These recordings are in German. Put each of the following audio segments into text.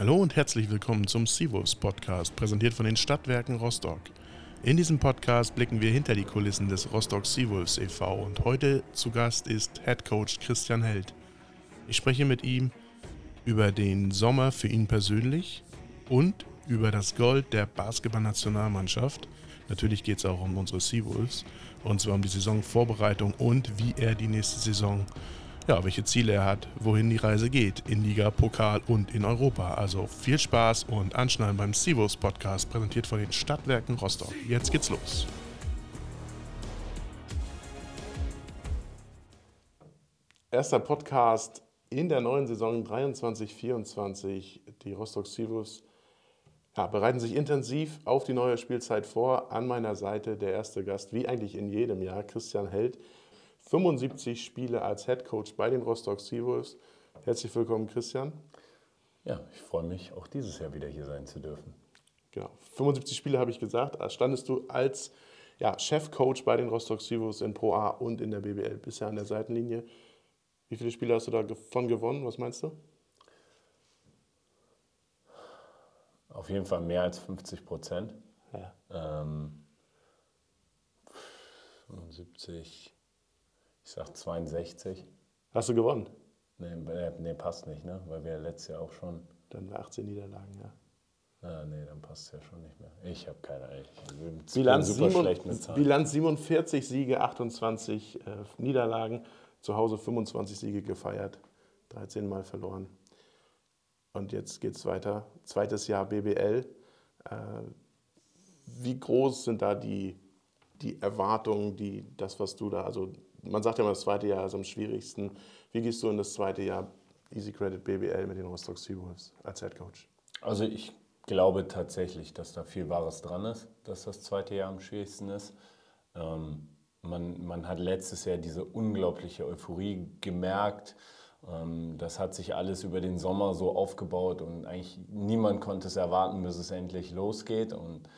Hallo und herzlich willkommen zum Seawolves Podcast, präsentiert von den Stadtwerken Rostock. In diesem Podcast blicken wir hinter die Kulissen des Rostock Seawolves e.V. und heute zu Gast ist Head Coach Christian Held. Ich spreche mit ihm über den Sommer für ihn persönlich und über das Gold der Basketballnationalmannschaft. Natürlich geht es auch um unsere Seawolves und zwar um die Saisonvorbereitung und wie er die nächste Saison ja, welche Ziele er hat, wohin die Reise geht, in Liga, Pokal und in Europa. Also viel Spaß und Anschnallen beim Sivos Podcast, präsentiert von den Stadtwerken Rostock. Jetzt geht's los. Erster Podcast in der neuen Saison 23-24. Die Rostock Sivos ja, bereiten sich intensiv auf die neue Spielzeit vor. An meiner Seite der erste Gast, wie eigentlich in jedem Jahr, Christian Held 75 Spiele als Head Coach bei den Rostock Seawolves. Herzlich willkommen, Christian. Ja, ich freue mich, auch dieses Jahr wieder hier sein zu dürfen. Genau, 75 Spiele habe ich gesagt. Standest du als ja, Chefcoach bei den Rostock Seawolves in Pro A und in der BBL bisher an der Seitenlinie. Wie viele Spiele hast du davon gewonnen? Was meinst du? Auf jeden Fall mehr als 50 Prozent. Ja. Ähm, 75, ich sag 62. Hast du gewonnen? Nee, nee, passt nicht, ne? Weil wir letztes Jahr auch schon. Dann 18 Niederlagen, ja. Ah, nee, dann passt es ja schon nicht mehr. Ich habe keine Ahnung. Bilanz, super Bilanz 47 Siege, 28 äh, Niederlagen. Zu Hause 25 Siege gefeiert, 13 Mal verloren. Und jetzt geht es weiter. Zweites Jahr BBL. Äh, wie groß sind da die, die Erwartungen, die, das, was du da, also man sagt ja immer, das zweite Jahr ist am schwierigsten. Wie gehst du in das zweite Jahr Easy Credit BBL mit den Rostock Seawolves als Head Coach? Also ich glaube tatsächlich, dass da viel Wahres dran ist, dass das zweite Jahr am schwierigsten ist. Ähm, man, man hat letztes Jahr diese unglaubliche Euphorie gemerkt. Ähm, das hat sich alles über den Sommer so aufgebaut und eigentlich niemand konnte es erwarten, bis es endlich losgeht. Und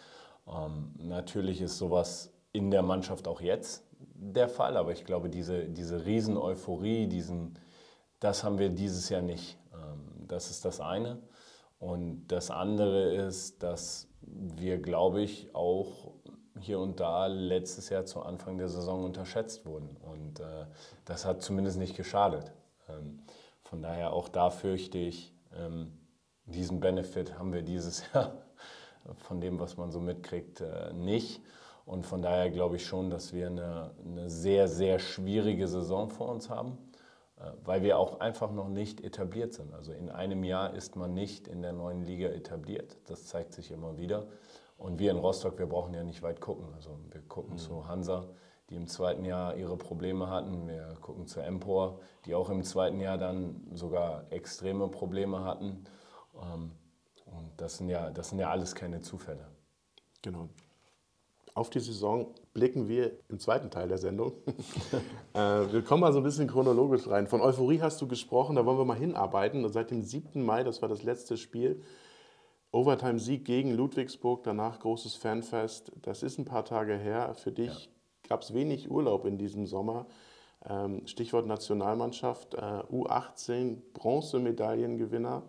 ähm, natürlich ist sowas in der Mannschaft auch jetzt der Fall, aber ich glaube, diese, diese Riesen-Euphorie, diesen, das haben wir dieses Jahr nicht. Ähm, das ist das eine. Und das andere ist, dass wir, glaube ich, auch hier und da letztes Jahr zu Anfang der Saison unterschätzt wurden. Und äh, das hat zumindest nicht geschadet. Ähm, von daher auch da fürchte ich, ähm, diesen Benefit haben wir dieses Jahr von dem, was man so mitkriegt, äh, nicht. Und von daher glaube ich schon, dass wir eine, eine sehr, sehr schwierige Saison vor uns haben, äh, weil wir auch einfach noch nicht etabliert sind. Also in einem Jahr ist man nicht in der neuen Liga etabliert. Das zeigt sich immer wieder. Und wir in Rostock, wir brauchen ja nicht weit gucken. Also wir gucken mhm. zu Hansa, die im zweiten Jahr ihre Probleme hatten. Wir gucken zu Empor, die auch im zweiten Jahr dann sogar extreme Probleme hatten. Ähm, und das sind ja, das sind ja alles keine Zufälle. Genau. Auf die Saison blicken wir im zweiten Teil der Sendung. äh, wir kommen mal so ein bisschen chronologisch rein. Von Euphorie hast du gesprochen, da wollen wir mal hinarbeiten. Seit dem 7. Mai, das war das letzte Spiel, Overtime-Sieg gegen Ludwigsburg, danach großes Fanfest. Das ist ein paar Tage her. Für dich ja. gab es wenig Urlaub in diesem Sommer. Ähm, Stichwort Nationalmannschaft, äh, U18 Bronzemedaillengewinner,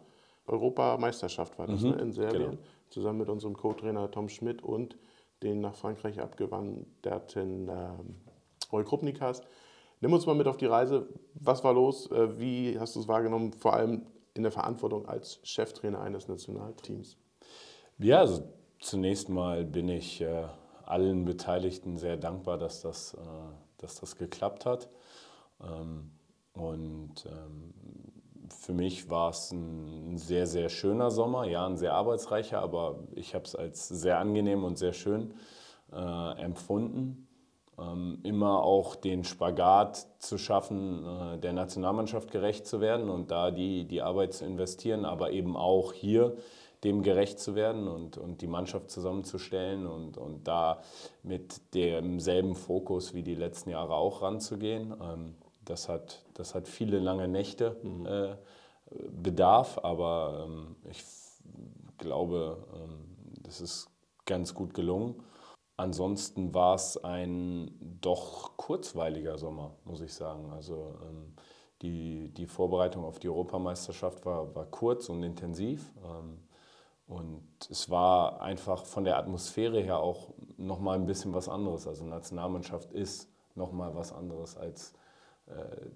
Europameisterschaft war das mhm, ne, in Serbien, genau. zusammen mit unserem Co-Trainer Tom Schmidt und den nach Frankreich abgewanderten äh, Roy Krupnikas. Nimm uns mal mit auf die Reise. Was war los? Äh, wie hast du es wahrgenommen, vor allem in der Verantwortung als Cheftrainer eines Nationalteams? Ja, also zunächst mal bin ich äh, allen Beteiligten sehr dankbar, dass das, äh, dass das geklappt hat. Ähm, und ähm, für mich war es ein sehr, sehr schöner Sommer, ja, ein sehr arbeitsreicher, aber ich habe es als sehr angenehm und sehr schön äh, empfunden. Ähm, immer auch den Spagat zu schaffen, äh, der Nationalmannschaft gerecht zu werden und da die, die Arbeit zu investieren, aber eben auch hier dem gerecht zu werden und, und die Mannschaft zusammenzustellen und, und da mit demselben Fokus wie die letzten Jahre auch ranzugehen. Ähm, das hat, das hat viele lange Nächte mhm. äh, bedarf, aber ähm, ich glaube, ähm, das ist ganz gut gelungen. Ansonsten war es ein doch kurzweiliger Sommer, muss ich sagen. Also ähm, Die, die Vorbereitung auf die Europameisterschaft war, war kurz und intensiv. Ähm, und es war einfach von der Atmosphäre her auch nochmal ein bisschen was anderes. Also Nationalmannschaft ist nochmal was anderes, als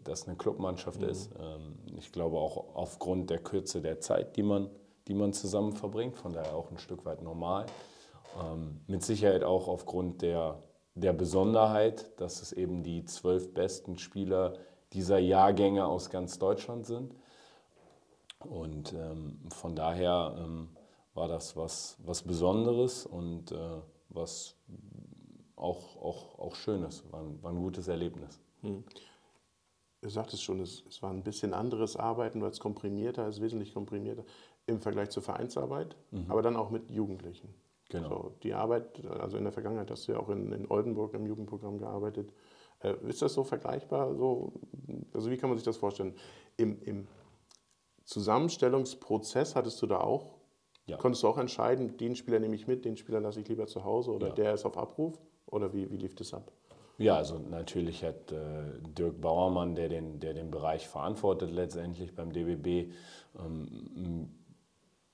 das eine Clubmannschaft mhm. ist. Ähm, ich glaube auch aufgrund der Kürze der Zeit, die man, die man zusammen verbringt, von daher auch ein Stück weit normal. Ähm, mit Sicherheit auch aufgrund der, der Besonderheit, dass es eben die zwölf besten Spieler dieser Jahrgänge aus ganz Deutschland sind. Und ähm, von daher war das was, was Besonderes und äh, was auch, auch, auch Schönes, war ein, war ein gutes Erlebnis. Hm. Du sagtest schon, es, es war ein bisschen anderes Arbeiten, weil es komprimierter ist, wesentlich komprimierter im Vergleich zur Vereinsarbeit, mhm. aber dann auch mit Jugendlichen. Genau. So, die Arbeit, also in der Vergangenheit hast du ja auch in, in Oldenburg im Jugendprogramm gearbeitet. Äh, ist das so vergleichbar? So, also wie kann man sich das vorstellen? Im, Im Zusammenstellungsprozess hattest du da auch, ja. konntest du auch entscheiden, den Spieler nehme ich mit, den Spieler lasse ich lieber zu Hause oder ja. der ist auf Abruf? Oder wie, wie lief das ab? Ja, also natürlich hat äh, Dirk Bauermann, der den, der den Bereich verantwortet letztendlich beim DBB, ähm,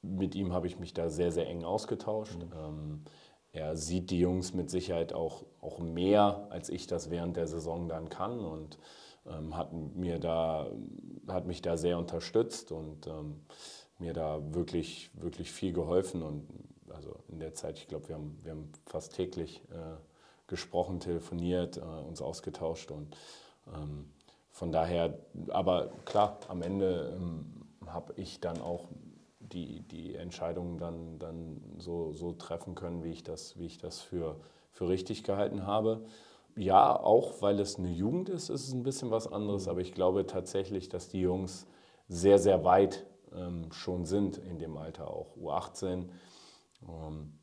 mit ihm habe ich mich da sehr, sehr eng ausgetauscht. Mhm. Ähm, er sieht die Jungs mit Sicherheit auch, auch mehr, als ich das während der Saison dann kann und ähm, hat, mir da, hat mich da sehr unterstützt und ähm, mir da wirklich, wirklich viel geholfen. Und also in der Zeit, ich glaube, wir haben, wir haben fast täglich äh, gesprochen, telefoniert, äh, uns ausgetauscht und ähm, von daher, aber klar, am Ende ähm, habe ich dann auch die, die Entscheidungen dann, dann so, so treffen können, wie ich das, wie ich das für, für richtig gehalten habe. Ja, auch weil es eine Jugend ist, ist es ein bisschen was anderes, aber ich glaube tatsächlich, dass die Jungs sehr, sehr weit ähm, schon sind in dem Alter, auch U18. Ähm,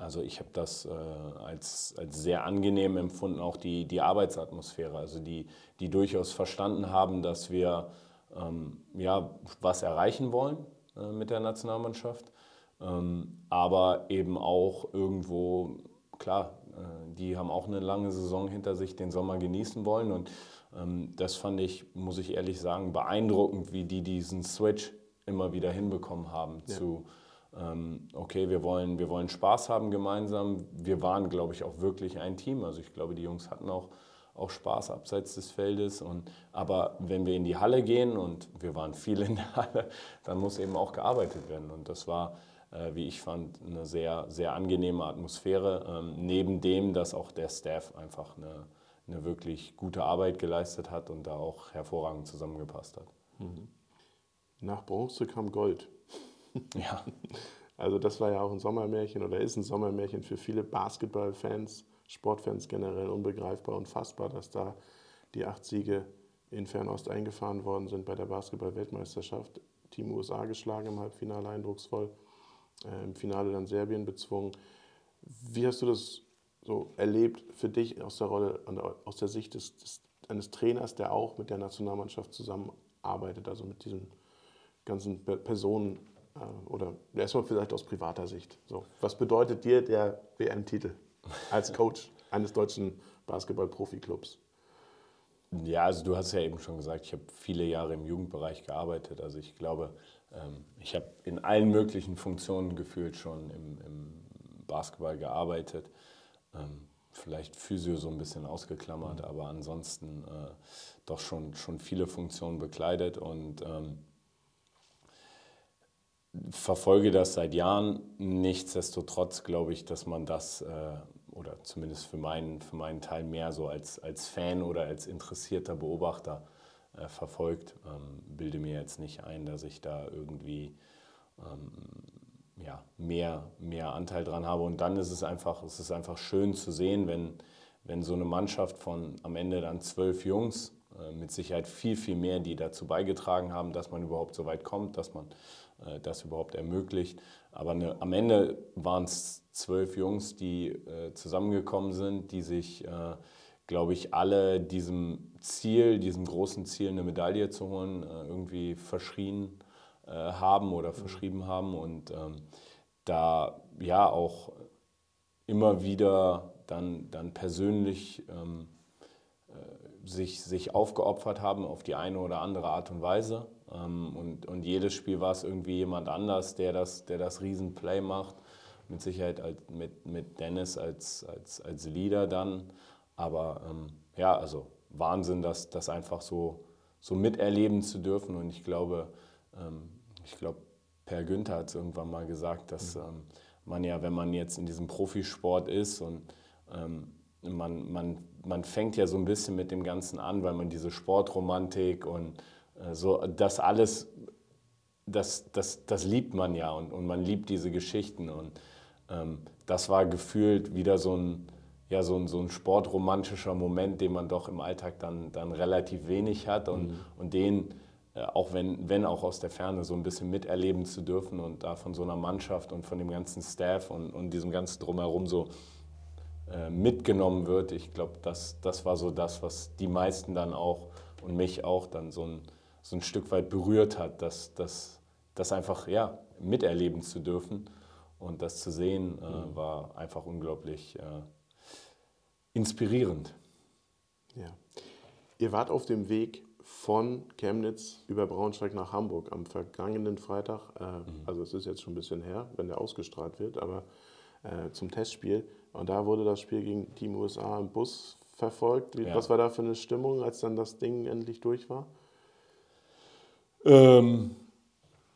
also ich habe das äh, als, als sehr angenehm empfunden, auch die, die Arbeitsatmosphäre, also die, die durchaus verstanden haben, dass wir ähm, ja, was erreichen wollen äh, mit der Nationalmannschaft. Ähm, aber eben auch irgendwo, klar, äh, die haben auch eine lange Saison hinter sich, den Sommer genießen wollen. Und ähm, das fand ich, muss ich ehrlich sagen, beeindruckend, wie die diesen Switch immer wieder hinbekommen haben ja. zu, okay, wir wollen, wir wollen Spaß haben gemeinsam. Wir waren, glaube ich, auch wirklich ein Team. Also ich glaube, die Jungs hatten auch auch Spaß abseits des Feldes. Und, aber wenn wir in die Halle gehen, und wir waren viel in der Halle, dann muss eben auch gearbeitet werden. Und das war, äh, wie ich fand, eine sehr, sehr angenehme Atmosphäre. Ähm, neben dem, dass auch der Staff einfach eine, eine wirklich gute Arbeit geleistet hat und da auch hervorragend zusammengepasst hat. Mhm. Nach Bronze kam Gold. Ja. Also das war ja auch ein Sommermärchen oder ist ein Sommermärchen für viele Basketballfans. Sportfans generell unbegreifbar und fassbar, dass da die acht Siege in Fernost eingefahren worden sind bei der Basketball-Weltmeisterschaft. Team USA geschlagen im Halbfinale, eindrucksvoll. Äh, Im Finale dann Serbien bezwungen. Wie hast du das so erlebt für dich aus der Rolle, aus der Sicht des, des, eines Trainers, der auch mit der Nationalmannschaft zusammenarbeitet, also mit diesen ganzen Personen oder erstmal vielleicht aus privater Sicht. So, was bedeutet dir der WM-Titel? als Coach eines deutschen Basketball-Profi-Clubs? Ja, also du hast ja eben schon gesagt, ich habe viele Jahre im Jugendbereich gearbeitet. Also ich glaube, ähm, ich habe in allen möglichen Funktionen gefühlt schon im, im Basketball gearbeitet. Ähm, vielleicht Physio so ein bisschen ausgeklammert, mhm. aber ansonsten äh, doch schon, schon viele Funktionen bekleidet und ähm, verfolge das seit Jahren. Nichtsdestotrotz glaube ich, dass man das, äh, oder zumindest für meinen, für meinen Teil mehr so als, als Fan oder als interessierter Beobachter äh, verfolgt. Ähm, bilde mir jetzt nicht ein, dass ich da irgendwie ähm, ja, mehr, mehr Anteil dran habe. Und dann ist es einfach, es ist einfach schön zu sehen, wenn, wenn so eine Mannschaft von am Ende dann zwölf Jungs, äh, mit Sicherheit viel, viel mehr, die dazu beigetragen haben, dass man überhaupt so weit kommt, dass man äh, das überhaupt ermöglicht. Aber eine, am Ende waren es zwölf Jungs, die äh, zusammengekommen sind, die sich, äh, glaube ich, alle diesem Ziel, diesem großen Ziel, eine Medaille zu holen, äh, irgendwie verschrien äh, haben oder verschrieben haben und ähm, da ja auch immer wieder dann, dann persönlich ähm, sich, sich aufgeopfert haben auf die eine oder andere Art und Weise. Ähm, und, und jedes Spiel war es irgendwie jemand anders, der das, der das Riesenplay macht. Mit Sicherheit mit, mit Dennis als, als, als Leader dann. Aber ähm, ja, also Wahnsinn, das, das einfach so, so miterleben zu dürfen. Und ich glaube, ähm, ich glaube, Per Günther hat es irgendwann mal gesagt, dass mhm. ähm, man ja, wenn man jetzt in diesem Profisport ist und ähm, man, man, man fängt ja so ein bisschen mit dem Ganzen an, weil man diese Sportromantik und so, das alles, das, das, das liebt man ja und, und man liebt diese Geschichten. Und ähm, das war gefühlt wieder so ein, ja, so ein, so ein sportromantischer Moment, den man doch im Alltag dann, dann relativ wenig hat und, mhm. und den, äh, auch wenn, wenn auch aus der Ferne, so ein bisschen miterleben zu dürfen und da von so einer Mannschaft und von dem ganzen Staff und, und diesem ganzen Drumherum so äh, mitgenommen wird. Ich glaube, das, das war so das, was die meisten dann auch und mich auch dann so ein, so ein Stück weit berührt hat, dass das, das einfach ja, miterleben zu dürfen. Und das zu sehen, äh, mhm. war einfach unglaublich äh, inspirierend. Ja. Ihr wart auf dem Weg von Chemnitz über Braunschweig nach Hamburg am vergangenen Freitag. Äh, mhm. Also es ist jetzt schon ein bisschen her, wenn der ausgestrahlt wird, aber äh, zum Testspiel. Und da wurde das Spiel gegen Team USA im Bus verfolgt. Wie, ja. Was war da für eine Stimmung, als dann das Ding endlich durch war? Ähm,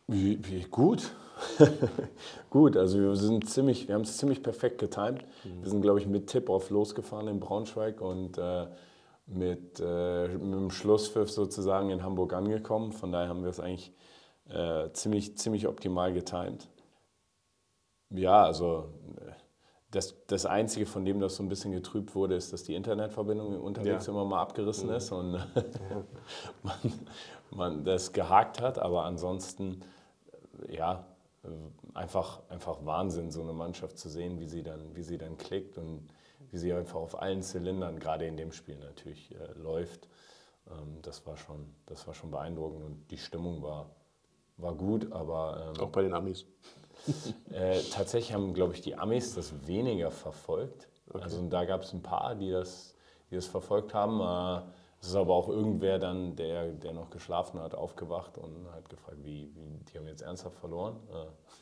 wie, wie, gut. gut, also wir sind ziemlich, wir haben es ziemlich perfekt getimt. Mhm. Wir sind, glaube ich, mit Tip-Off losgefahren in Braunschweig und äh, mit, äh, mit dem Schlusspfiff sozusagen in Hamburg angekommen. Von daher haben wir es eigentlich äh, ziemlich, ziemlich optimal getimt. Ja, also das, das Einzige, von dem das so ein bisschen getrübt wurde, ist, dass die Internetverbindung unterwegs ja. immer mal abgerissen mhm. ist und man, man das gehakt hat. Aber ansonsten, ja, einfach, einfach Wahnsinn, so eine Mannschaft zu sehen, wie sie dann, wie sie dann klickt und wie sie einfach auf allen Zylindern, gerade in dem Spiel natürlich, äh, läuft. Ähm, das, war schon, das war schon beeindruckend und die Stimmung war, war gut, aber. Ähm, Auch bei den Amis. Äh, tatsächlich haben, glaube ich, die Amis das weniger verfolgt. Okay. Also da gab es ein paar, die das, die das verfolgt haben. Äh, es ist aber auch irgendwer dann, der, der noch geschlafen hat, aufgewacht und hat gefragt, wie, wie die haben jetzt ernsthaft verloren,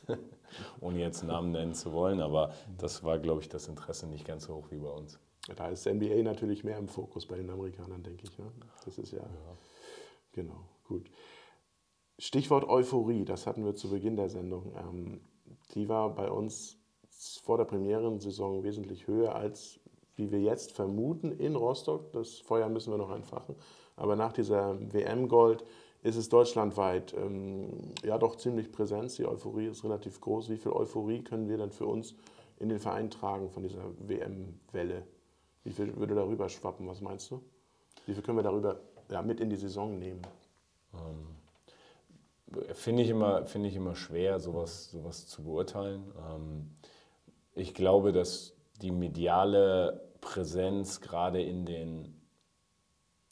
äh, ohne jetzt Namen nennen zu wollen. Aber das war, glaube ich, das Interesse nicht ganz so hoch wie bei uns. Da ist NBA natürlich mehr im Fokus bei den Amerikanern, denke ich. Ne? Das ist ja, ja. Genau, gut. Stichwort Euphorie, das hatten wir zu Beginn der Sendung. Ähm, die war bei uns vor der Premierensaison wesentlich höher als wie wir jetzt vermuten in Rostock. Das Feuer müssen wir noch entfachen. Aber nach dieser WM-Gold ist es deutschlandweit ähm, ja doch ziemlich präsent. Die Euphorie ist relativ groß. Wie viel Euphorie können wir dann für uns in den Verein tragen von dieser WM-Welle? Wie viel würde darüber schwappen? Was meinst du? Wie viel können wir darüber ja, mit in die Saison nehmen? Ähm Finde ich, immer, find ich immer schwer, sowas, sowas zu beurteilen. Ähm, ich glaube, dass die mediale Präsenz gerade in den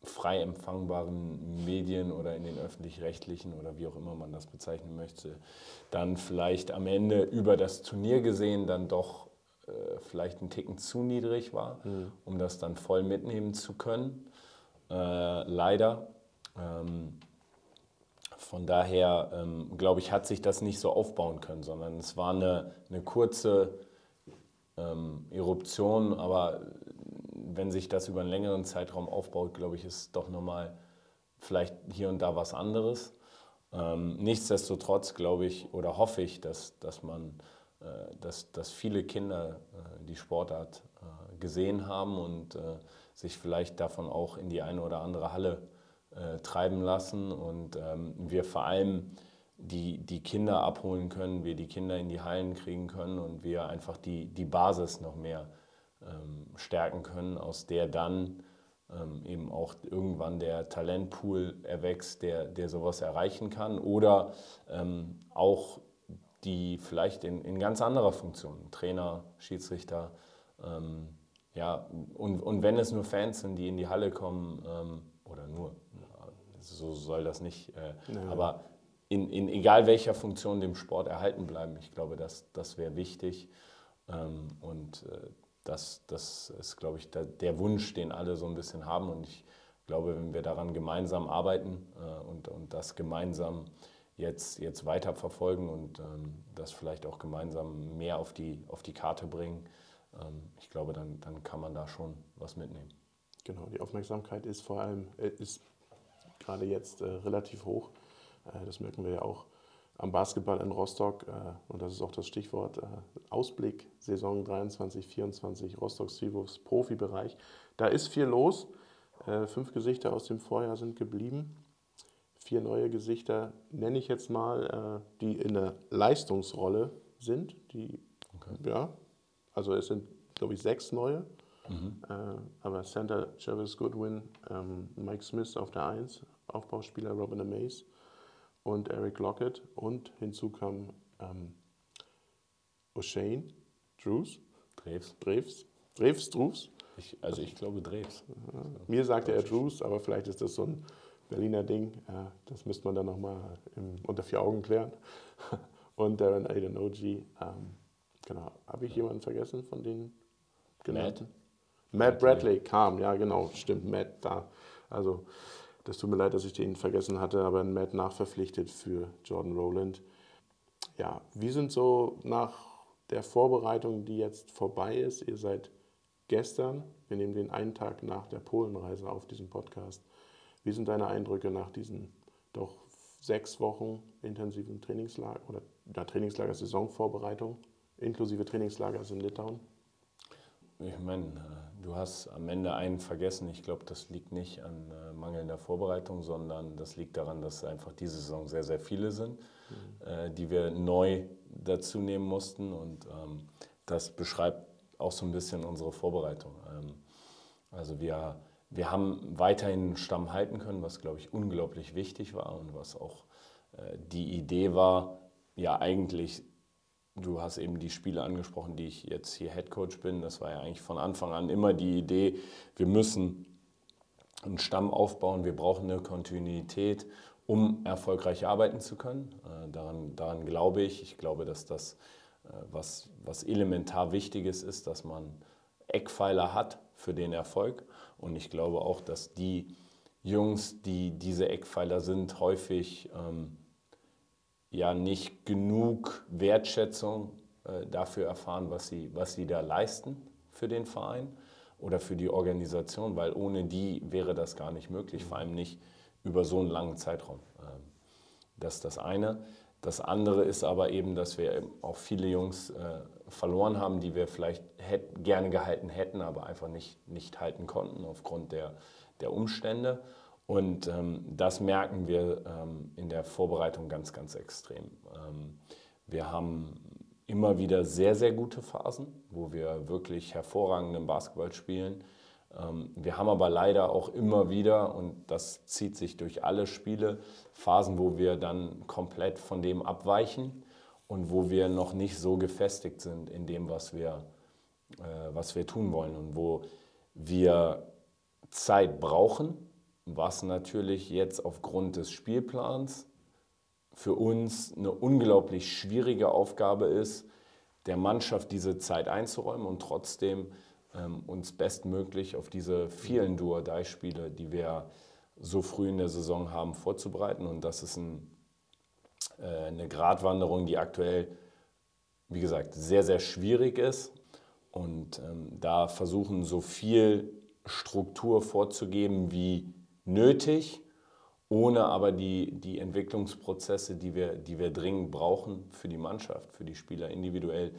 frei empfangbaren Medien oder in den öffentlich-rechtlichen oder wie auch immer man das bezeichnen möchte, dann vielleicht am Ende über das Turnier gesehen dann doch äh, vielleicht ein Ticken zu niedrig war, mhm. um das dann voll mitnehmen zu können. Äh, leider. Ähm, von daher, ähm, glaube ich, hat sich das nicht so aufbauen können, sondern es war eine, eine kurze ähm, Eruption, aber wenn sich das über einen längeren Zeitraum aufbaut, glaube ich, ist doch nochmal vielleicht hier und da was anderes. Ähm, nichtsdestotrotz glaube ich oder hoffe ich, dass, dass man, äh, dass, dass viele Kinder äh, die Sportart äh, gesehen haben und äh, sich vielleicht davon auch in die eine oder andere Halle äh, treiben lassen und ähm, wir vor allem die, die Kinder abholen können, wir die Kinder in die Hallen kriegen können und wir einfach die, die Basis noch mehr ähm, stärken können, aus der dann ähm, eben auch irgendwann der Talentpool erwächst, der, der sowas erreichen kann oder ähm, auch die vielleicht in, in ganz anderer Funktion, Trainer, Schiedsrichter, ähm, ja, und, und wenn es nur Fans sind, die in die Halle kommen, ähm, oder nur, so soll das nicht. Äh, ja. Aber in, in egal welcher Funktion dem Sport erhalten bleiben, ich glaube, das, das wäre wichtig. Ähm, und äh, das, das ist, glaube ich, der, der Wunsch, den alle so ein bisschen haben. Und ich glaube, wenn wir daran gemeinsam arbeiten äh, und, und das gemeinsam jetzt, jetzt weiter verfolgen und ähm, das vielleicht auch gemeinsam mehr auf die, auf die Karte bringen, ähm, ich glaube, dann, dann kann man da schon was mitnehmen. Genau, die Aufmerksamkeit ist vor allem äh, ist gerade jetzt äh, relativ hoch. Äh, das merken wir ja auch am Basketball in Rostock. Äh, und das ist auch das Stichwort äh, Ausblick Saison 23, 24 Rostock Seawolves Profibereich. Da ist viel los. Fünf Gesichter aus dem Vorjahr sind geblieben. Vier neue Gesichter nenne ich jetzt mal, die in der Leistungsrolle sind. Die, okay. ja, also es sind, glaube ich, sechs neue. Mhm. aber Center Travis Goodwin, ähm, Mike Smith auf der 1, Aufbauspieler Robin Amaze und Eric Lockett. Und hinzu kam ähm, O'Shane, Drews. Drews. Drews. Drews, Drews. Ich, also ich glaube Drews. Mir sagte er Drews, aber vielleicht ist das so ein Berliner Ding. Das müsste man dann nochmal unter vier Augen klären. Und Darren Aidenoji. Ähm, genau. Habe ich jemanden vergessen von den genannten? Matt, Matt Bradley kam, ja genau, stimmt, Matt da. Also das tut mir leid, dass ich den vergessen hatte, aber Matt nachverpflichtet für Jordan Rowland. Ja, wie sind so nach der Vorbereitung, die jetzt vorbei ist, ihr seid gestern, wir nehmen den einen Tag nach der Polenreise auf diesem Podcast, wie sind deine Eindrücke nach diesen doch sechs Wochen intensiven Trainingslager oder ja, Trainingslager Saisonvorbereitung, inklusive Trainingslagers in Litauen? Ich meine, äh, du hast am Ende einen vergessen. Ich glaube, das liegt nicht an äh, mangelnder Vorbereitung, sondern das liegt daran, dass einfach diese Saison sehr, sehr viele sind, mhm. äh, die wir neu dazu nehmen mussten. Und ähm, das beschreibt auch so ein bisschen unsere Vorbereitung. Ähm, also wir, wir haben weiterhin einen Stamm halten können, was, glaube ich, unglaublich wichtig war und was auch äh, die Idee war, ja eigentlich Du hast eben die Spiele angesprochen, die ich jetzt hier Head Coach bin. Das war ja eigentlich von Anfang an immer die Idee, wir müssen einen Stamm aufbauen, wir brauchen eine Kontinuität, um erfolgreich arbeiten zu können. Äh, daran, daran glaube ich. Ich glaube, dass das äh, was, was elementar Wichtiges ist, dass man Eckpfeiler hat für den Erfolg. Und ich glaube auch, dass die Jungs, die diese Eckpfeiler sind, häufig ähm, ja nicht genug Wertschätzung äh, dafür erfahren, was sie, was sie da leisten für den Verein oder für die Organisation, weil ohne die wäre das gar nicht möglich, vor allem nicht über so einen langen Zeitraum. Ähm, das ist das eine. Das andere ist aber eben, dass wir auch viele Jungs äh, verloren haben, die wir vielleicht gerne gehalten hätten, aber einfach nicht, nicht halten konnten aufgrund der, der Umstände. Und ähm, das merken wir ähm, in der Vorbereitung ganz, ganz extrem. Ähm, wir haben immer wieder sehr, sehr gute Phasen, wo wir wirklich hervorragenden Basketball spielen. Ähm, wir haben aber leider auch immer wieder, und das zieht sich durch alle Spiele, Phasen, wo wir dann komplett von dem abweichen und wo wir noch nicht so gefestigt sind in dem, was wir, äh, was wir tun wollen und wo wir Zeit brauchen, was natürlich jetzt aufgrund des Spielplans für uns eine unglaublich schwierige Aufgabe ist, der Mannschaft diese Zeit einzuräumen und trotzdem ähm, uns bestmöglich auf diese vielen Duodai-Spiele, die wir so früh in der Saison haben, vorzubereiten. Und das ist ein, äh, eine Gratwanderung, die aktuell, wie gesagt, sehr, sehr schwierig ist. Und ähm, da versuchen so viel Struktur vorzugeben, wie nötig, ohne aber die, die Entwicklungsprozesse, die wir, die wir dringend brauchen für die Mannschaft, für die Spieler individuell,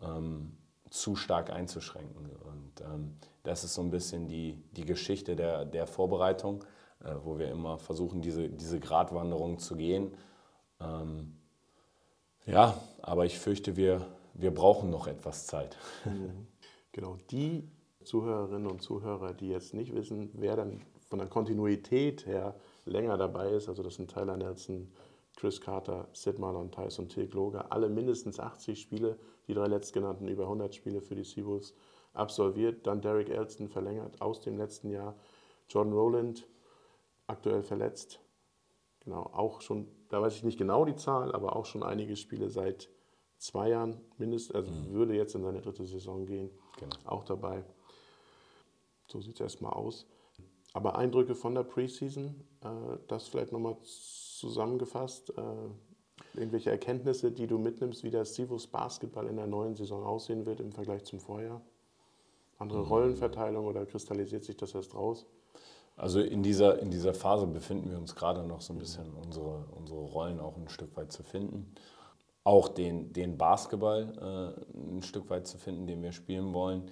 ähm, zu stark einzuschränken. Und ähm, das ist so ein bisschen die, die Geschichte der, der Vorbereitung, äh, wo wir immer versuchen, diese, diese Gratwanderung zu gehen. Ähm, ja, aber ich fürchte, wir, wir brauchen noch etwas Zeit. Genau, die Zuhörerinnen und Zuhörer, die jetzt nicht wissen, wer dann von der Kontinuität her länger dabei ist. Also das sind Tyler Nelson, Chris Carter, Sid Marlon, Tyson Tilk, Loga, alle mindestens 80 Spiele, die drei letztgenannten über 100 Spiele für die Seawolves absolviert. Dann Derek Elston verlängert aus dem letzten Jahr. John Rowland, aktuell verletzt. Genau, auch schon, da weiß ich nicht genau die Zahl, aber auch schon einige Spiele seit zwei Jahren mindestens, also mhm. würde jetzt in seine dritte Saison gehen. Genau. Auch dabei. So sieht es erstmal aus. Aber Eindrücke von der Preseason, äh, das vielleicht nochmal zusammengefasst. Äh, irgendwelche Erkenntnisse, die du mitnimmst, wie der Sivus Basketball in der neuen Saison aussehen wird im Vergleich zum Vorjahr? Andere mhm. Rollenverteilung oder kristallisiert sich das erst raus? Also in dieser, in dieser Phase befinden wir uns gerade noch so ein bisschen, unsere, unsere Rollen auch ein Stück weit zu finden. Auch den, den Basketball äh, ein Stück weit zu finden, den wir spielen wollen.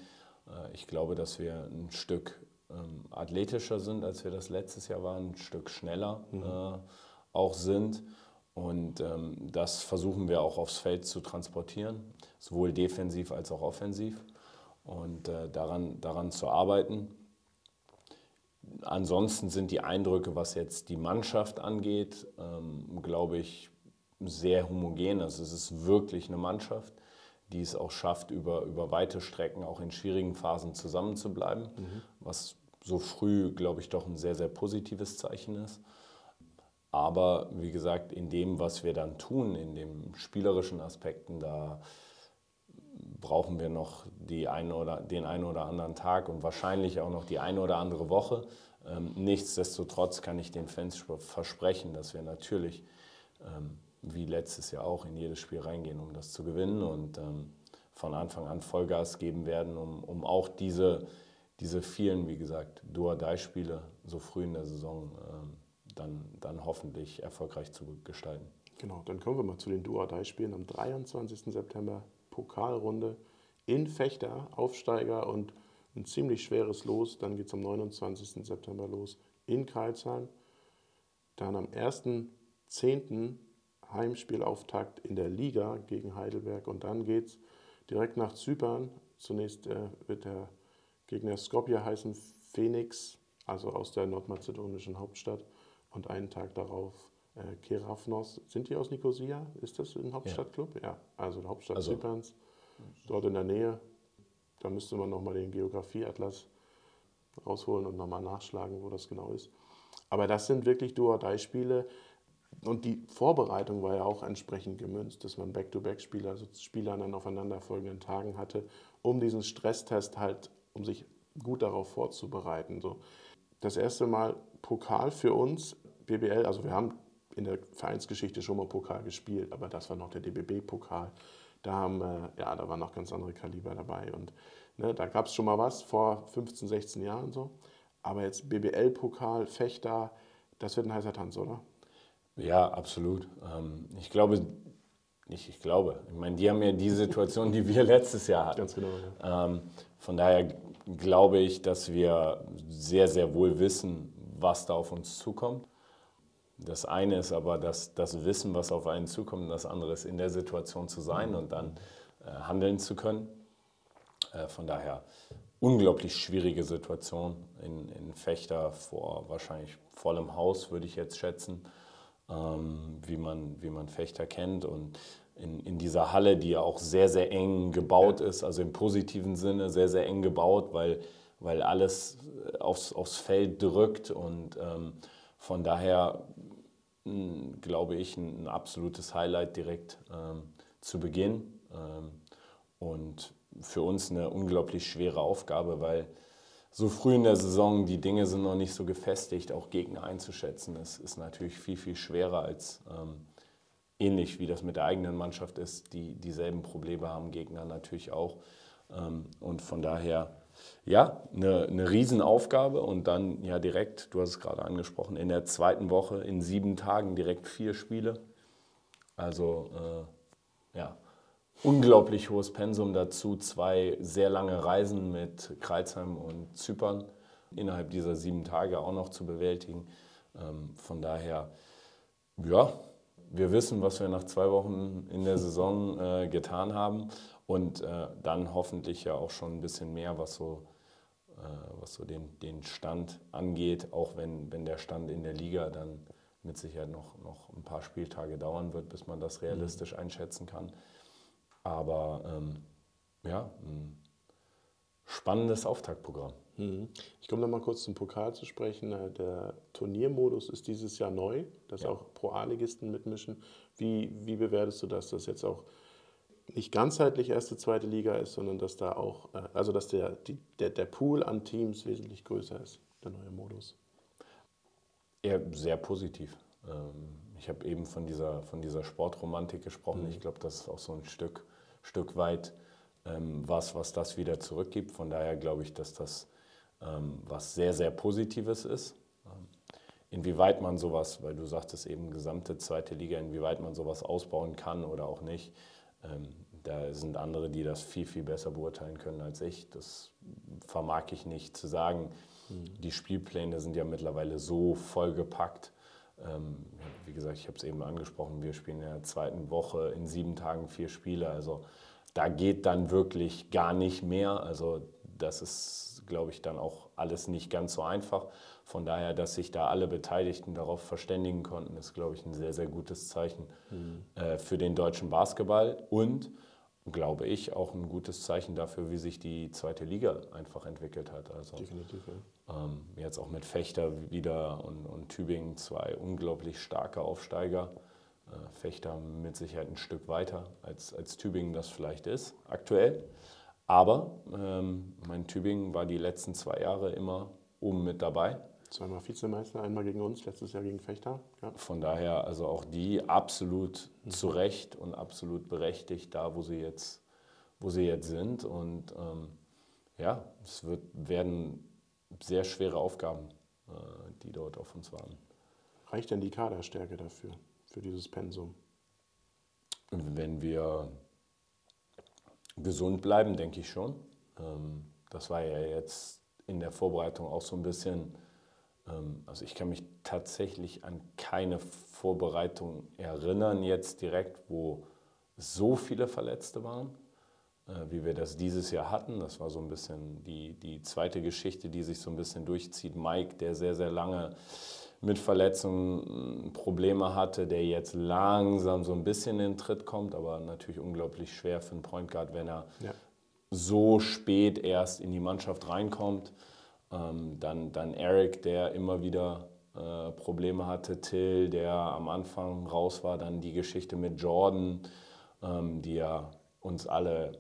Äh, ich glaube, dass wir ein Stück ähm, athletischer sind, als wir das letztes Jahr waren, ein Stück schneller mhm. äh, auch sind. Und ähm, das versuchen wir auch aufs Feld zu transportieren, sowohl defensiv als auch offensiv und äh, daran, daran zu arbeiten. Ansonsten sind die Eindrücke, was jetzt die Mannschaft angeht, ähm, glaube ich, sehr homogen. Also es ist wirklich eine Mannschaft, die es auch schafft, über, über weite Strecken auch in schwierigen Phasen zusammenzubleiben, mhm. Was so früh, glaube ich, doch ein sehr, sehr positives Zeichen ist. Aber wie gesagt, in dem, was wir dann tun, in den spielerischen Aspekten, da brauchen wir noch die eine oder, den einen oder anderen Tag und wahrscheinlich auch noch die eine oder andere Woche. Ähm, nichtsdestotrotz kann ich den Fans versprechen, dass wir natürlich, ähm, wie letztes Jahr auch, in jedes Spiel reingehen, um das zu gewinnen und ähm, von Anfang an Vollgas geben werden, um, um auch diese, diese vielen, wie gesagt, Duodai-Spiele so früh in der Saison ähm, dann, dann hoffentlich erfolgreich zu gestalten. Genau, dann kommen wir mal zu den Duodai-Spielen am 23. September, Pokalrunde in Fechter, Aufsteiger und ein ziemlich schweres Los. Dann geht es am 29. September los in Karlsheim. Dann am 1.10. Heimspielauftakt in der Liga gegen Heidelberg. Und dann geht es direkt nach Zypern. Zunächst äh, wird der Gegner Skopje heißen, Phoenix, also aus der nordmazedonischen Hauptstadt. Und einen Tag darauf äh, Kerafnos. Sind die aus Nicosia? Ist das ein Hauptstadtclub? Ja, ja also die Hauptstadt also, Zyperns. Dort in der Nähe. Da müsste man nochmal den Geografieatlas rausholen und nochmal nachschlagen, wo das genau ist. Aber das sind wirklich Duo-Dei-Spiele. Und die Vorbereitung war ja auch entsprechend gemünzt, dass man Back-to-Back-Spieler, also Spieler an aufeinanderfolgenden Tagen hatte, um diesen Stresstest halt, um sich gut darauf vorzubereiten. So. Das erste Mal Pokal für uns, BBL, also wir haben in der Vereinsgeschichte schon mal Pokal gespielt, aber das war noch der DBB-Pokal. Da, haben, äh, ja, da waren noch ganz andere Kaliber dabei. Und ne, da gab es schon mal was vor 15, 16 Jahren so. Aber jetzt BBL-Pokal, Fechter, das wird ein heißer Tanz, oder? Ja, absolut. Ähm, ich glaube, nicht ich glaube, ich meine, die haben ja die Situation, die wir letztes Jahr hatten. Ganz genau. Ja. Ähm, von daher glaube ich, dass wir sehr, sehr wohl wissen, was da auf uns zukommt. Das eine ist aber das, das Wissen, was auf einen zukommt, und das andere ist in der Situation zu sein und dann äh, handeln zu können. Äh, von daher unglaublich schwierige Situation in, in Fechter vor wahrscheinlich vollem Haus, würde ich jetzt schätzen, ähm, wie, man, wie man Fechter kennt. Und in, in dieser Halle, die ja auch sehr, sehr eng gebaut ist, also im positiven Sinne sehr, sehr eng gebaut, weil, weil alles aufs, aufs Feld drückt und ähm, von daher glaube ich, ein, absolutes Highlight direkt ähm, zu Beginn. Ähm, und für uns eine unglaublich schwere Aufgabe, weil so früh in der Saison die Dinge sind noch nicht so gefestigt, auch Gegner einzuschätzen. Das ist natürlich viel, viel schwerer als ähm, ähnlich wie das mit der eigenen Mannschaft ist, die dieselben Probleme haben, Gegner natürlich auch. Ähm, und von daher ja, eine, eine Riesenaufgabe und dann ja direkt, du hast es gerade angesprochen, in der zweiten Woche in sieben Tagen direkt vier Spiele. Also äh, ja, unglaublich hohes Pensum dazu, zwei sehr lange Reisen mit Kreuzheim und Zypern innerhalb dieser sieben Tage auch noch zu bewältigen. Ähm, von daher, ja, wir wissen, was wir nach zwei Wochen in der Saison äh, getan haben und äh, dann hoffentlich ja auch schon ein bisschen mehr, was so, äh, was so den, den Stand angeht, auch wenn, wenn der Stand in der Liga dann mit Sicherheit noch, noch ein paar Spieltage dauern wird, bis man das realistisch mhm. einschätzen kann. Aber ähm, ja, ein spannendes Auftaktprogramm. Mhm. Ich komme noch mal kurz zum Pokal zu sprechen. Äh, der Turniermodus ist dieses Jahr neu, dass ja. auch Pro-A-Ligisten mitmischen. Wie, wie bewertest du das, dass jetzt auch nicht ganzheitlich erste, zweite Liga ist, sondern dass da auch, äh, also dass der, die, der, der Pool an Teams wesentlich größer ist. der neue Modus? Eher sehr positiv. Ähm, ich habe eben von dieser, von dieser Sportromantik gesprochen. Mhm. Ich glaube, das ist auch so ein Stück, Stück weit ähm, was, was das wieder zurückgibt. Von daher glaube ich, dass das was sehr, sehr Positives ist. Inwieweit man sowas, weil du sagtest eben gesamte zweite Liga, inwieweit man sowas ausbauen kann oder auch nicht, da sind andere, die das viel, viel besser beurteilen können als ich. Das vermag ich nicht zu sagen. Mhm. Die Spielpläne sind ja mittlerweile so vollgepackt. Ähm, wie gesagt, ich habe es eben angesprochen, wir spielen in der zweiten Woche in sieben Tagen vier Spiele. Also da geht dann wirklich gar nicht mehr. Also das ist, glaube ich, dann auch alles nicht ganz so einfach. Von daher, dass sich da alle Beteiligten darauf verständigen konnten, ist, glaube ich, ein sehr, sehr gutes Zeichen mhm. äh, für den deutschen Basketball und glaube ich, auch ein gutes Zeichen dafür, wie sich die zweite Liga einfach entwickelt hat. Also, Definitiv, ja. ähm, jetzt auch mit Fechter wieder und, und Tübingen zwei unglaublich starke Aufsteiger. Äh, Fechter mit Sicherheit ein Stück weiter, als, als Tübingen das vielleicht ist, aktuell. Aber ähm, mein Tübingen war die letzten zwei Jahre immer oben mit dabei. Zweimal Vizemeister, einmal gegen uns, letztes Jahr gegen Fechter. Ja. Von daher also auch die absolut mhm. zu Recht und absolut berechtigt da, wo sie jetzt, wo sie jetzt sind. Und ähm, ja, es wird, werden sehr schwere Aufgaben, äh, die dort auf uns warten. Reicht denn die Kaderstärke dafür, für dieses Pensum? Wenn wir gesund bleiben, denke ich schon. Ähm, das war ja jetzt in der Vorbereitung auch so ein bisschen ähm, also ich kann mich tatsächlich an keine Vorbereitung erinnern jetzt direkt, wo so viele Verletzte waren, äh, wie wir das dieses Jahr hatten. Das war so ein bisschen die, die zweite Geschichte, die sich so ein bisschen durchzieht. Mike, der sehr, sehr lange mit Verletzungen Probleme hatte, der jetzt langsam so ein bisschen in den Tritt kommt, aber natürlich unglaublich schwer für einen Point Guard, wenn er ja. so spät erst in die Mannschaft reinkommt. Ähm, dann, dann Eric, der immer wieder äh, Probleme hatte, Till, der am Anfang raus war, dann die Geschichte mit Jordan, ähm, die ja uns alle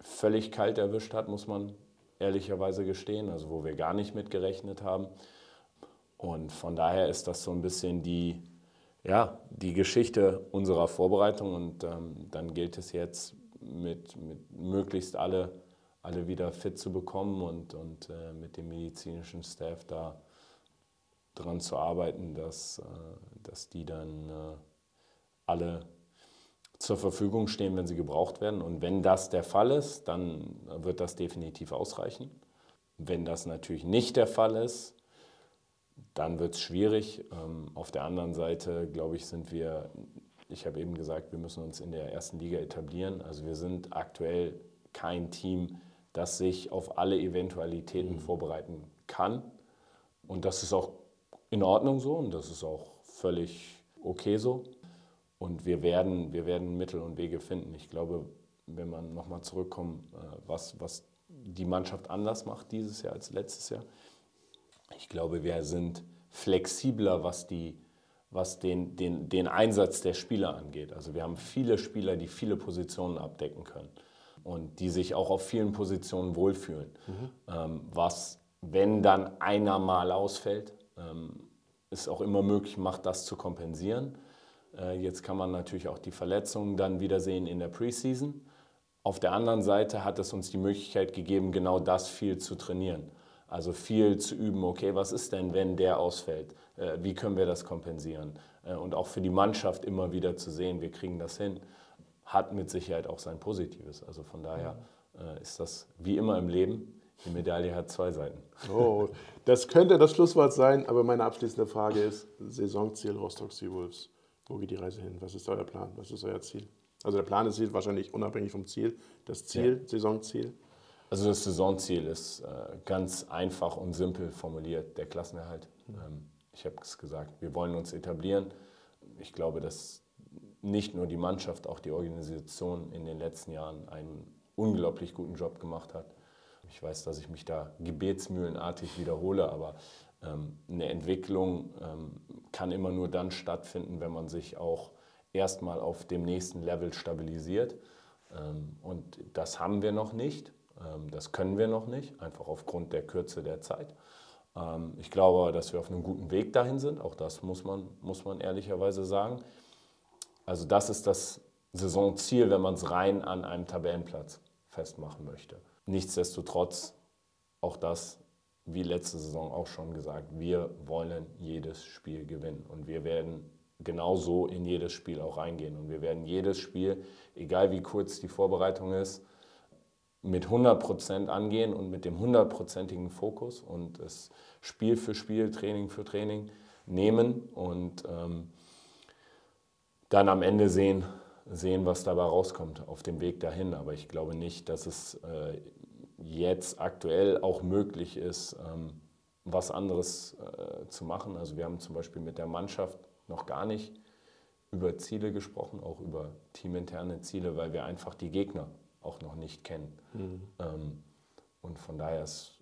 völlig kalt erwischt hat, muss man ehrlicherweise gestehen, also wo wir gar nicht mit gerechnet haben. Und von daher ist das so ein bisschen die, ja, die Geschichte unserer Vorbereitung und ähm, dann gilt es jetzt mit, mit möglichst alle alle wieder fit zu bekommen und, und äh, mit dem medizinischen Staff da dran zu arbeiten, dass, äh, dass die dann äh, alle zur Verfügung stehen, wenn sie gebraucht werden. Und wenn das der Fall ist, dann wird das definitiv ausreichen. Wenn das natürlich nicht der Fall ist, dann wird es schwierig. Ähm, auf der anderen Seite, glaube ich, sind wir, ich habe eben gesagt, wir müssen uns in der ersten Liga etablieren. Also wir sind aktuell kein Team, das sich auf alle Eventualitäten mhm. vorbereiten kann. Und das ist auch in Ordnung so und das ist auch völlig okay so. Und wir werden, wir werden Mittel und Wege finden. Ich glaube, wenn man nochmal zurückkommt, äh, was, was die Mannschaft anders macht dieses Jahr als letztes Jahr. Ich glaube, wir sind flexibler, was, die, was den, den, den Einsatz der Spieler angeht. Also wir haben viele Spieler, die viele Positionen abdecken können und die sich auch auf vielen Positionen wohlfühlen. Mhm. Ähm, was, wenn dann einer mal ausfällt, ähm, ist auch immer möglich macht, das zu kompensieren. Äh, jetzt kann man natürlich auch die Verletzungen dann wieder sehen in der Preseason. Auf der anderen Seite hat es uns die Möglichkeit gegeben, genau das viel zu trainieren. Also viel zu üben, okay, was ist denn, wenn der ausfällt? Äh, wie können wir das kompensieren? Äh, und auch für die Mannschaft immer wieder zu sehen, wir kriegen das hin hat mit Sicherheit auch sein Positives. Also von daher äh, ist das wie immer im Leben, die Medaille hat zwei Seiten. Oh, das könnte das Schlusswort sein, aber meine abschließende Frage ist: Saisonziel Rostock Seawolves. Wo geht die Reise hin? Was ist euer Plan? Was ist euer Ziel? Also der Plan ist wahrscheinlich unabhängig vom Ziel. Das Ziel, ja. Saisonziel? Also das Saisonziel ist äh, ganz einfach und simpel formuliert, der Klassenerhalt. Mhm. Ähm, ich habe es gesagt, wir wollen uns etablieren. Ich glaube, dass nicht nur die Mannschaft, auch die Organisation in den letzten Jahren einen unglaublich guten Job gemacht hat. Ich weiß, dass ich mich da gebetsmühlenartig wiederhole, aber ähm, eine Entwicklung ähm, kann immer nur dann stattfinden, wenn man sich auch erstmal auf dem nächsten Level stabilisiert. Ähm, und das haben wir noch nicht, das können wir noch nicht, einfach aufgrund der Kürze der Zeit. Ähm, ich glaube, dass wir auf einem guten Weg dahin sind. Auch das muss man, muss man ehrlicherweise sagen. Also das ist das Saisonziel, wenn man es rein an einem Tabellenplatz festmachen möchte. Nichtsdestotrotz, auch das, wie letzte Saison auch schon gesagt, wir wollen jedes Spiel gewinnen und wir werden genauso in jedes Spiel auch reingehen und wir werden jedes Spiel, egal wie kurz die Vorbereitung ist, mit 100% angehen und mit dem hundertprozentigen Fokus und es Spiel für Spiel, Training für Training nehmen und ähm, dann am Ende sehen, sehen, was dabei rauskommt auf dem Weg dahin. Aber ich glaube nicht, dass es äh, jetzt aktuell auch möglich ist, ähm, was anderes äh, zu machen. Also wir haben zum Beispiel mit der Mannschaft noch gar nicht über Ziele gesprochen, auch über teaminterne Ziele, weil wir einfach die Gegner auch noch nicht kennen. Mhm. Und von daher ist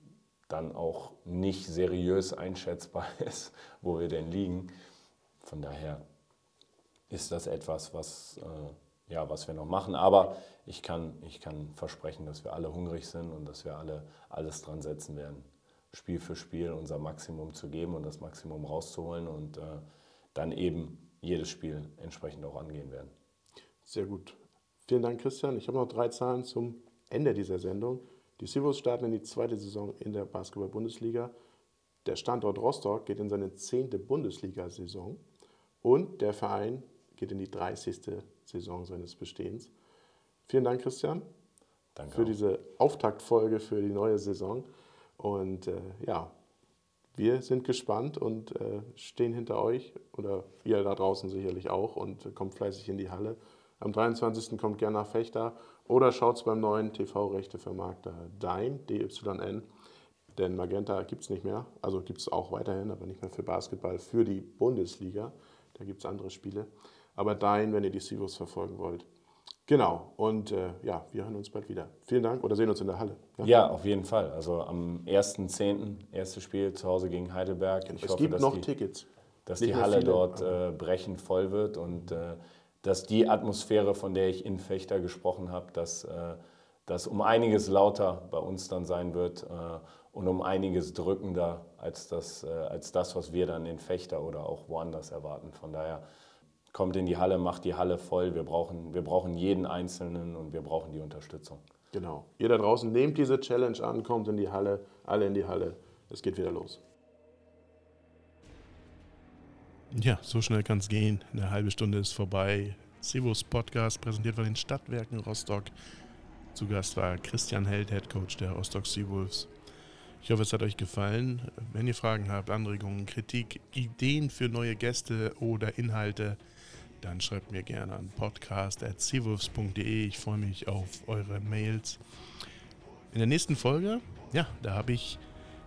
dann auch nicht seriös einschätzbar ist, wo wir denn liegen. Von daher ist das etwas, was, äh, ja, was wir noch machen. Aber ich kann, ich kann versprechen, dass wir alle hungrig sind und dass wir alle alles dran setzen werden, Spiel für Spiel unser Maximum zu geben und das Maximum rauszuholen und äh, dann eben jedes Spiel entsprechend auch angehen werden. Sehr gut. Vielen Dank, Christian. Ich habe noch drei Zahlen zum Ende dieser Sendung. Die Silvos starten in die zweite Saison in der Basketball-Bundesliga. Der Standort Rostock geht in seine zehnte Bundesliga-Saison und der Verein geht in die 30. Saison seines Bestehens. Vielen Dank, Christian, Danke für auch. diese Auftaktfolge für die neue Saison. Und äh, ja, wir sind gespannt und äh, stehen hinter euch oder ihr da draußen sicherlich auch und kommt fleißig in die Halle. Am 23. kommt gerne nach Fechter oder schaut es beim neuen TV-Rechtevermarkter Dime, DYN. Denn Magenta gibt es nicht mehr, also gibt es auch weiterhin, aber nicht mehr für Basketball, für die Bundesliga. Da gibt es andere Spiele. Aber Dime, wenn ihr die Sivos verfolgen wollt. Genau, und äh, ja, wir hören uns bald wieder. Vielen Dank oder sehen uns in der Halle. Ja, ja auf jeden Fall. Also am 1.10. erstes Spiel zu Hause gegen Heidelberg. Ich es hoffe, gibt noch die, Tickets. Dass Nicht die Halle viele, dort äh, brechend voll wird und äh, dass die Atmosphäre, von der ich in Fechter gesprochen habe, dass äh, das um einiges lauter bei uns dann sein wird äh, und um einiges drückender als das, äh, als das, was wir dann in Fechter oder auch woanders erwarten. Von daher kommt in die Halle, macht die Halle voll. Wir brauchen, wir brauchen jeden Einzelnen und wir brauchen die Unterstützung. Genau. Ihr da draußen nehmt diese Challenge an, kommt in die Halle, alle in die Halle. Es geht wieder los. Ja, so schnell kann es gehen. Eine halbe Stunde ist vorbei. Sivus Podcast präsentiert von den Stadtwerken Rostock. Zu Gast war Christian Held, Head Coach der Rostock Seawolves. Ich hoffe, es hat euch gefallen. Wenn ihr Fragen habt, Anregungen, Kritik, Ideen für neue Gäste oder Inhalte, dann schreibt mir gerne an podcast.seawolves.de. Ich freue mich auf eure Mails. In der nächsten Folge, ja, da habe ich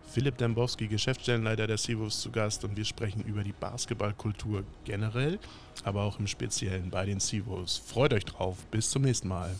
Philipp Dembowski, Geschäftsstellenleiter der Seawolves, zu Gast und wir sprechen über die Basketballkultur generell, aber auch im Speziellen bei den Seawolves. Freut euch drauf. Bis zum nächsten Mal.